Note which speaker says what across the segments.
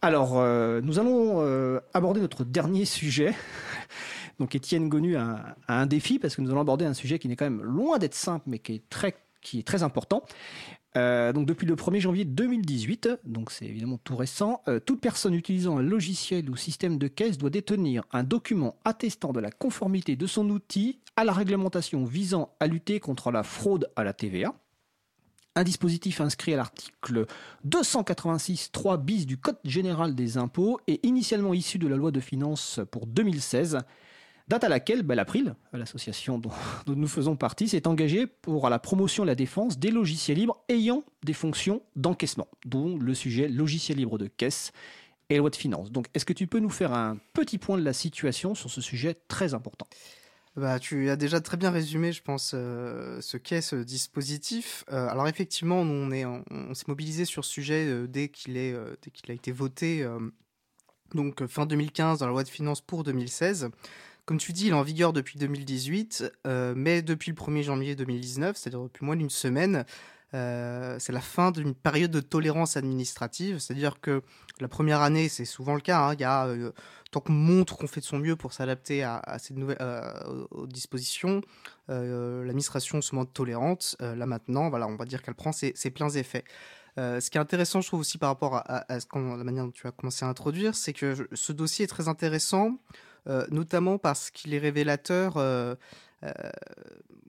Speaker 1: Alors, euh, nous allons euh, aborder notre dernier sujet. Donc, Étienne Gonu a, un défi parce que nous allons aborder un sujet qui n'est quand même loin d'être simple, mais qui est très, qui est très important. Euh, donc depuis le 1er janvier 2018, donc c'est évidemment tout récent, toute personne utilisant un logiciel ou système de caisse doit détenir un document attestant de la conformité de son outil à la réglementation visant à lutter contre la fraude à la TVA. Un dispositif inscrit à l'article 286.3 bis du Code général des impôts et initialement issu de la loi de finances pour 2016 date à laquelle bah, l'April, l'association dont, dont, nous faisons partie, s'est engagée pour la promotion et la défense des logiciels libres ayant des fonctions d'encaissement, dont le sujet logiciel libre de caisse et loi de finances. Donc, est-ce que tu peux nous faire un petit point de la situation sur ce sujet très important?
Speaker 2: Bah, tu as déjà très bien résumé, je pense, euh, ce qu'est ce dispositif. Euh, alors effectivement, nous, on, est, on, on s'est mobilisé sur ce sujet euh, dès qu'il dès qu'il a été voté, donc fin 2015 dans la loi de finances pour 2016. Comme tu dis, il est en vigueur depuis 2018, euh, mais depuis le 1er janvier 2019, c'est-à-dire depuis moins d'une semaine, euh, c'est la fin d'une période de tolérance administrative. C'est-à-dire que la première année, c'est souvent le cas. Hein, y a, euh, tant qu'on montre qu'on fait de son mieux pour s'adapter à, ces nouvelles euh, aux dispositions, l'administration se montre tolérante. là maintenant, voilà, on va dire qu'elle prend ses, pleins effets. ce qui est intéressant, je trouve aussi par rapport à, la manière dont tu as commencé à introduire, c'est que ce dossier est très intéressant notamment parce qu'il est révélateur,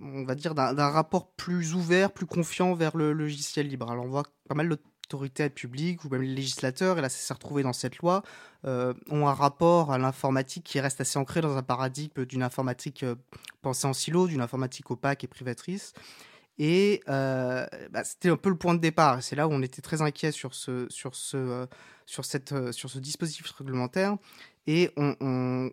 Speaker 2: on va dire, d'un rapport plus ouvert, plus confiant vers le logiciel libre. Alors on voit pas mal d'autorités publiques ou même les législateurs, et là ça s'est retrouvé dans cette loi, euh, ont un rapport à l'informatique qui reste assez ancré dans un paradigme d'une informatique euh, pensée en silo, d'une informatique opaque et privatrice. Et euh, bah, c'était un peu le point de départ. C'est là où on était très inquiet sur ce, sur ce, sur cette, sur ce dispositif réglementaire. Et on,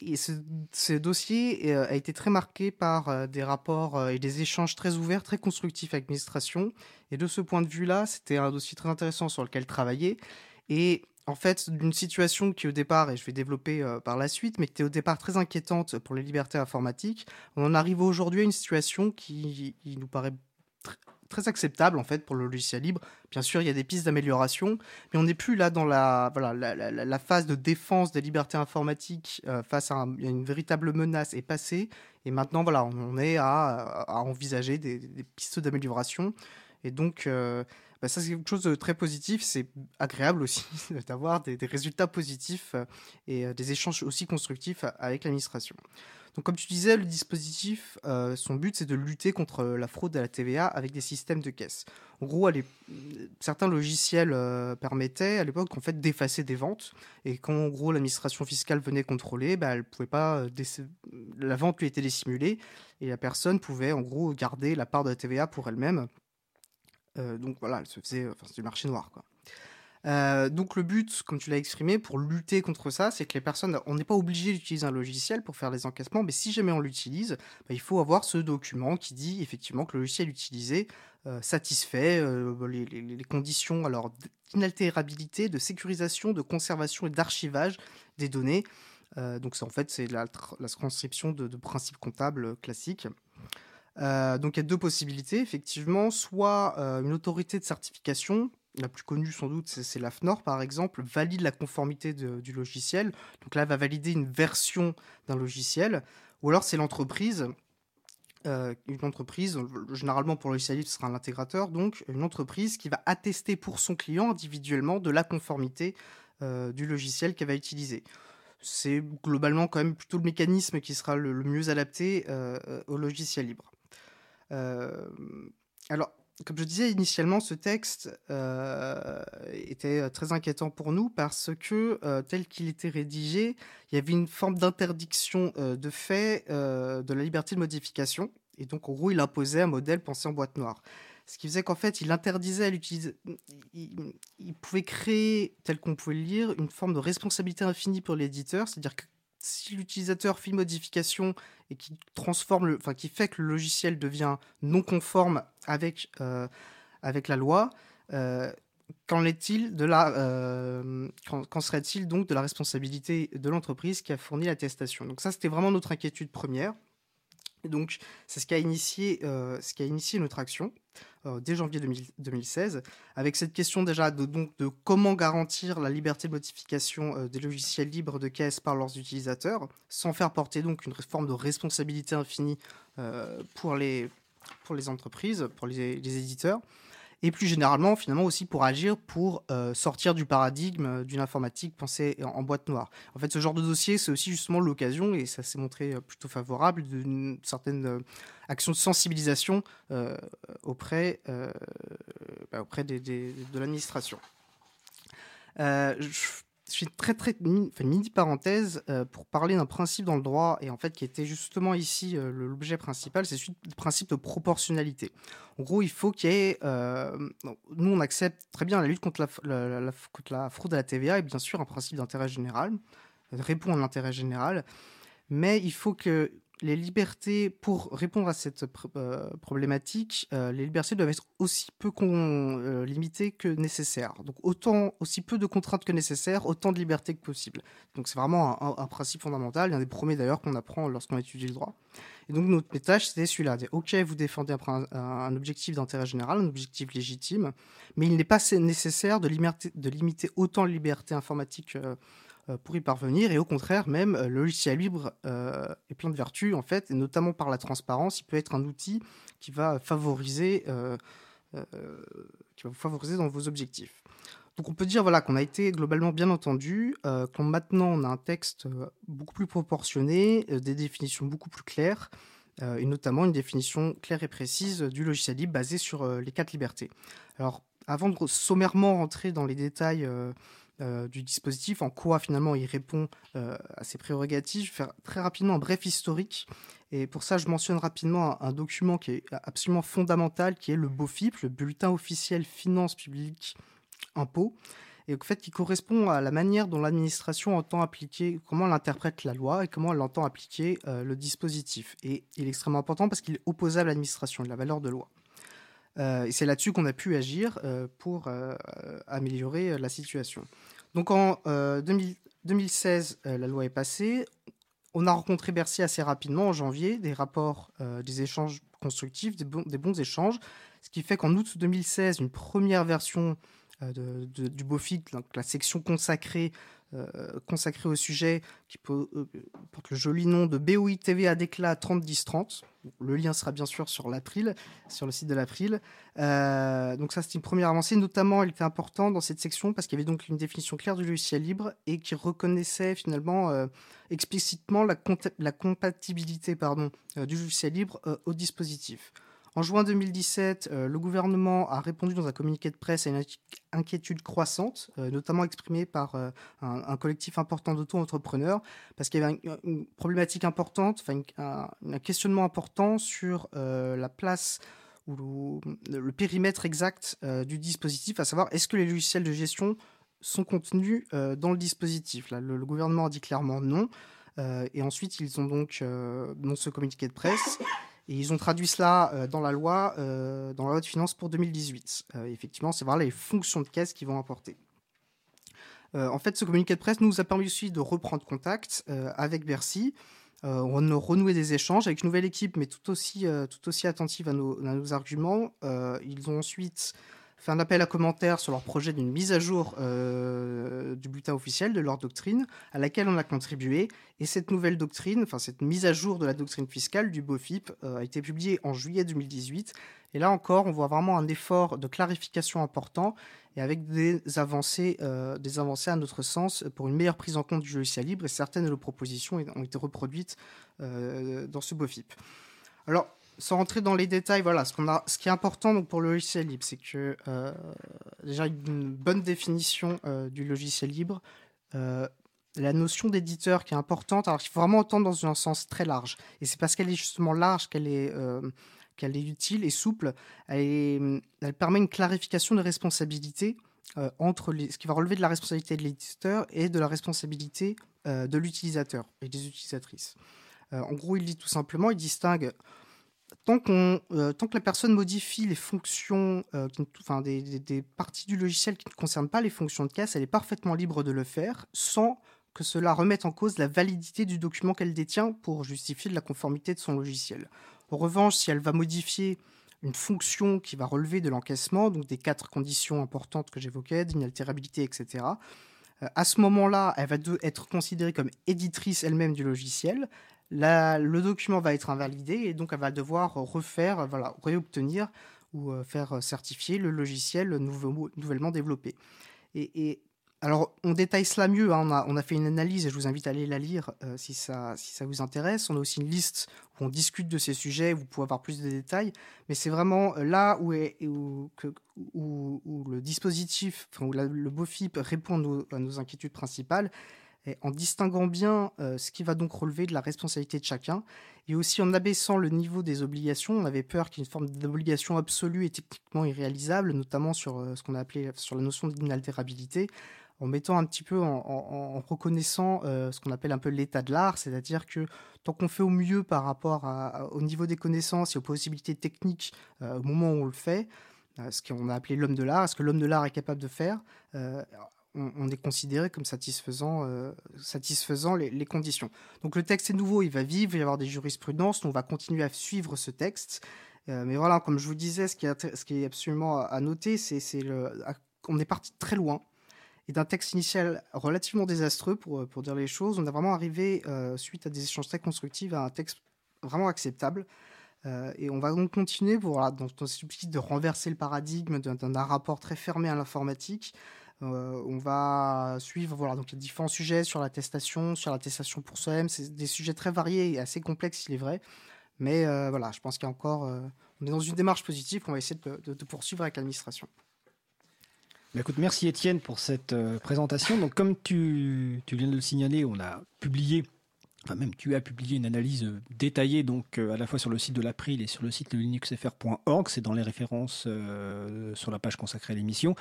Speaker 2: et ce, dossier euh, a été très marqué par euh, des rapports euh, et des échanges très ouverts, très constructifs avec l'administration. Et de ce point de vue-là, c'était un dossier très intéressant sur lequel travailler. Et en fait, d'une situation qui au départ, et je vais développer par la suite, mais qui était au départ très inquiétante pour les libertés informatiques, on en arrive aujourd'hui à une situation qui, qui nous paraît très acceptable en fait pour le logiciel libre. Bien sûr, il y a des pistes d'amélioration, mais on n'est plus là dans la, voilà, la, phase de défense des libertés informatiques euh, face à, un, à, une véritable menace est passée. Et maintenant, voilà, on est à, envisager des, des pistes d'amélioration. Et donc, euh, bah, ça, c'est quelque chose de très positif. C'est agréable aussi d'avoir des, résultats positifs euh, et euh, des échanges aussi constructifs avec l'administration. Donc, comme tu disais, le dispositif, euh, son but, c'est de lutter contre la fraude à la TVA avec des systèmes de caisse. En gros, certains logiciels euh, permettaient à l'époque fait d'effacer des ventes, et quand en gros l'administration fiscale venait contrôler, bah, elle pouvait pas euh, la vente lui était dissimulée, et la personne pouvait en gros garder la part de la TVA pour elle-même. Euh, donc voilà, elle c'est du marché noir quoi. Euh, donc le but, comme tu l'as exprimé, pour lutter contre ça, c'est que les personnes, on n'est pas obligé d'utiliser un logiciel pour faire les encaissements, mais si jamais on l'utilise, bah, il faut avoir ce document qui dit effectivement que le logiciel utilisé euh, satisfait les, conditions alors d'inaltérabilité, de sécurisation, de conservation et d'archivage des données. Donc en fait c'est la, transcription de principes comptables classiques. Euh, donc il y a deux possibilités, effectivement, soit euh, une autorité de certification la plus connue sans doute, c'est l'AFNOR par exemple, valide la conformité du logiciel. Donc là, elle va valider une version d'un logiciel. Ou alors c'est l'entreprise, euh, une entreprise, généralement pour le logiciel libre, ce sera un intégrateur, donc une entreprise qui va attester pour son client individuellement de la conformité du logiciel qu'elle va utiliser. C'est globalement quand même plutôt le mécanisme qui sera le, mieux adapté au logiciel libre. Euh, alors, comme je disais initialement, ce texte euh, était très inquiétant pour nous parce que, euh, tel qu'il était rédigé, il y avait une forme d'interdiction euh, de fait euh, de la liberté de modification. Et donc, en gros, il imposait un modèle pensé en boîte noire. Ce qui faisait qu'en fait, il interdisait à l'utiliser. Il, il, pouvait créer, tel qu'on pouvait le lire, une forme de responsabilité infinie pour l'éditeur. C'est-à-dire que si l'utilisateur fait une modification et qui transforme, fait que le logiciel devient non conforme avec euh, la loi, euh, qu'en est-il de la, euh, serait-il donc de la responsabilité de l'entreprise qui a fourni l'attestation? Donc ça, c'était vraiment notre inquiétude première. Donc, c'est ce qui a initié, initié notre action dès janvier 2016, avec cette question déjà de, comment garantir la liberté de modification des logiciels libres de caisse par leurs utilisateurs, sans faire porter donc une forme de responsabilité infinie pour, les, entreprises, pour les éditeurs et plus généralement finalement aussi pour agir pour euh, sortir du paradigme d'une informatique pensée en, boîte noire. En fait, ce genre de dossier, c'est aussi justement l'occasion, et ça s'est montré euh, plutôt favorable, d'une certaine euh, action de sensibilisation auprès, bah, auprès de l'administration. Je je suis très très mini, parenthèse euh, pour parler d'un principe dans le droit et en fait qui était justement ici euh, l'objet principal, c'est le principe de proportionnalité. En gros, il faut qu'il y ait, euh, nous on accepte très bien la lutte contre la, la, contre la, fraude à la TVA et bien sûr un principe d'intérêt général, répond à l'intérêt général, mais il faut que les libertés, pour répondre à cette euh, problématique, euh, les libertés doivent être aussi peu euh, limitées que nécessaires. Donc autant, aussi peu de contraintes que nécessaires, autant de libertés que possible. Donc c'est vraiment un, principe fondamental, un des premiers d'ailleurs qu'on apprend lorsqu'on étudie le droit. Et donc notre tâche, c'était celui-là. Ok, vous défendez un, objectif d'intérêt général, un objectif légitime, mais il n'est pas nécessaire de limiter, de limiter autant les libertés informatiques euh, pour y parvenir. Et au contraire, même euh, le logiciel libre euh, est plein de vertus, en fait, et notamment par la transparence. Il peut être un outil qui va favoriser, qui va vous favoriser dans vos objectifs. Donc on peut dire voilà, qu'on a été globalement bien entendu, euh, qu'on maintenant on a un texte beaucoup plus proportionné, des définitions beaucoup plus claires, et notamment une définition claire et précise du logiciel libre basée sur les quatre libertés. Alors avant de sommairement rentrer dans les détails euh, du dispositif, en quoi finalement il répond euh, à ses prérogatives. Je vais faire très rapidement un bref historique. Et pour ça, je mentionne rapidement un, document qui est absolument fondamental, qui est le BOFIP, le Bulletin officiel Finances publiques Impôts, et au fait qui correspond à la manière dont l'administration entend appliquer, comment elle interprète la loi et comment elle entend appliquer euh, le dispositif. Et il est extrêmement important parce qu'il est opposable à l'administration la valeur de loi. Et c'est là-dessus qu'on a pu agir pour améliorer la situation. Donc en 2016, euh, euh, la loi est passée. On a rencontré Bercy assez rapidement en janvier, des rapports, euh, des échanges constructifs, des, bons échanges, ce qui fait qu'en août 2016, une première version du BOFIC, la section consacrée euh, consacré au sujet qui euh, porte le joli nom de BOI TV à déclat 301030. Le lien sera bien sûr sur l'April, sur le site de l'April. Euh, donc ça, c'est une première avancée. Notamment, elle était importante dans cette section parce qu'il y avait donc une définition claire du logiciel libre et qui reconnaissait finalement explicitement la, la, compatibilité pardon, du logiciel libre au dispositif. En juin 2017, euh, le gouvernement a répondu dans un communiqué de presse à une inquiétude croissante, euh, notamment exprimée par euh, un, collectif important d'auto-entrepreneurs, parce qu'il y avait une, problématique importante, enfin un, questionnement important sur la place ou le, périmètre exact du dispositif, à savoir est-ce que les logiciels de gestion sont contenus dans le dispositif? Là, le, gouvernement a dit clairement non. et ensuite, ils ont donc, dans ce communiqué de presse, et ils ont traduit cela euh, dans la loi, euh, dans la loi de finances pour 2018. Euh, effectivement, c'est voilà les fonctions de caisse qui vont apporter. en fait, ce communiqué de presse nous a permis aussi de reprendre contact avec Bercy. on a renoué des échanges avec une nouvelle équipe, mais tout aussi, tout aussi attentive à nos arguments. ils ont ensuite fait un appel à commentaires sur leur projet d'une mise à jour euh, du bulletin officiel de leur doctrine, à laquelle on a contribué. Et cette nouvelle doctrine, enfin cette mise à jour de la doctrine fiscale du BOFIP, euh, a été publiée en juillet 2018. Et là encore, on voit vraiment un effort de clarification important et avec des avancées, euh, des avancées à notre sens pour une meilleure prise en compte du logiciel libre. Et certaines de nos propositions ont été reproduites dans ce BOFIP. Alors, sans rentrer dans les détails, voilà, ce, qu'on a, ce qui est important donc, pour le logiciel libre, c'est que euh, déjà une bonne définition euh, du logiciel libre, euh, la notion d'éditeur qui est importante, alors il faut vraiment entendre dans un sens très large. Et c'est parce qu'elle est justement large qu'elle est, qu'elle est utile et souple. Elle, permet une clarification de responsabilité entre ce qui va relever de la responsabilité de l'éditeur et de la responsabilité de l'utilisateur et des utilisatrices. en gros, il dit tout simplement, il distingue euh, tant que la personne modifie les fonctions, euh, enfin, des, parties du logiciel qui ne concernent pas les fonctions de caisse, elle est parfaitement libre de le faire sans que cela remette en cause la validité du document qu'elle détient pour justifier de la conformité de son logiciel. En revanche, si elle va modifier une fonction qui va relever de l'encaissement, donc des quatre conditions importantes que j'évoquais, d'inaltérabilité, etc., euh, à ce moment-là, elle va être considérée comme éditrice elle-même du logiciel. Le document va être invalidé et donc elle va devoir refaire, voilà, réobtenir ou euh, faire certifier le logiciel nouvellement développé. et, alors, on détaille cela mieux. Hein. On, a, fait une analyse et je vous invite à aller la lire euh, si, ça, vous intéresse. On a aussi une liste où on discute de ces sujets, vous pouvez avoir plus de détails. Mais c'est vraiment euh, là où, le dispositif, enfin, où le BOFIP répond à nos, inquiétudes principales, en distinguant bien euh, ce qui va donc relever de la responsabilité de chacun, et aussi en abaissant le niveau des obligations. On avait peur qu'il y ait une forme d'obligation absolue et techniquement irréalisable, notamment sur ce qu'on a appelé sur la notion d'inaltérabilité en mettant un petit peu en, reconnaissant euh, ce qu'on appelle un peu l'état de l'art, c'est-à-dire que tant qu'on fait au mieux par rapport au niveau des connaissances et aux possibilités techniques euh, au moment où on le fait, euh, ce qu'on a appelé l'homme de l'art, ce que l'homme de l'art est capable de faire, on, est considéré comme satisfaisant, satisfaisant les, conditions. Donc le texte est nouveau, il va vivre, il va y avoir des jurisprudences, on va continuer à suivre ce texte. mais voilà, comme je vous disais, ce qui est, est absolument à noter, c'est le, on est parti très loin et d'un texte initial relativement désastreux, pour, euh, dire les choses, on a vraiment arrivé, euh, suite à des échanges très constructifs, à un texte vraiment acceptable. Euh, et on va donc continuer pour, voilà, dans, dans ce de renverser le paradigme d'un rapport très fermé à l'informatique. On va suivre voilà, donc, les différents sujets sur l'attestation, sur l'attestation pour soi-même. C'est des sujets très variés et assez complexes, il est vrai. Mais voilà, je pense qu'il y a encore. on est dans une démarche positive qu'on va essayer de, poursuivre avec l'administration.
Speaker 1: Bah, écoute, merci Étienne pour cette euh, présentation. Donc, comme tu, viens de le signaler, on a publié enfin même tu as publié une analyse euh, détaillée donc euh, à la fois sur le site de l'April et sur le site linuxfr.org, c'est dans les références euh, sur la page consacrée à l'émission.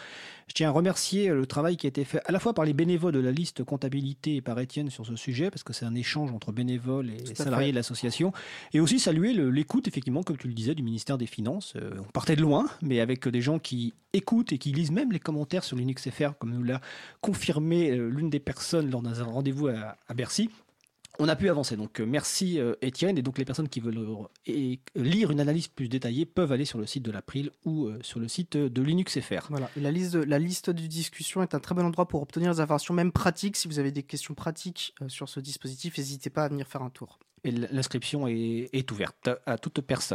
Speaker 1: Je tiens à remercier le travail qui a été fait à la fois par les bénévoles de la liste comptabilité et par Étienne sur ce sujet parce que c'est un échange entre bénévoles et salariés de l'association et aussi saluer l'écoute effectivement comme tu le disais du ministère des Finances. on partait de loin mais avec des gens qui écoutent et qui lisent même les commentaires sur LinuxFR comme nous l'a confirmé l'une des personnes lors d'un rendez-vous à Bercy on a pu avancer. Donc euh, merci euh, Étienne. Et donc les personnes qui veulent euh, lire une analyse plus détaillée peuvent aller sur le site de l'April ou sur le site de LinuxFR.
Speaker 2: Voilà. la liste, de, la liste de discussion est un très bon endroit pour obtenir des informations, même pratiques. Si vous avez des questions pratiques sur ce dispositif, n'hésitez pas à venir faire un tour.
Speaker 1: Et l'inscription est ouverte à toute personne.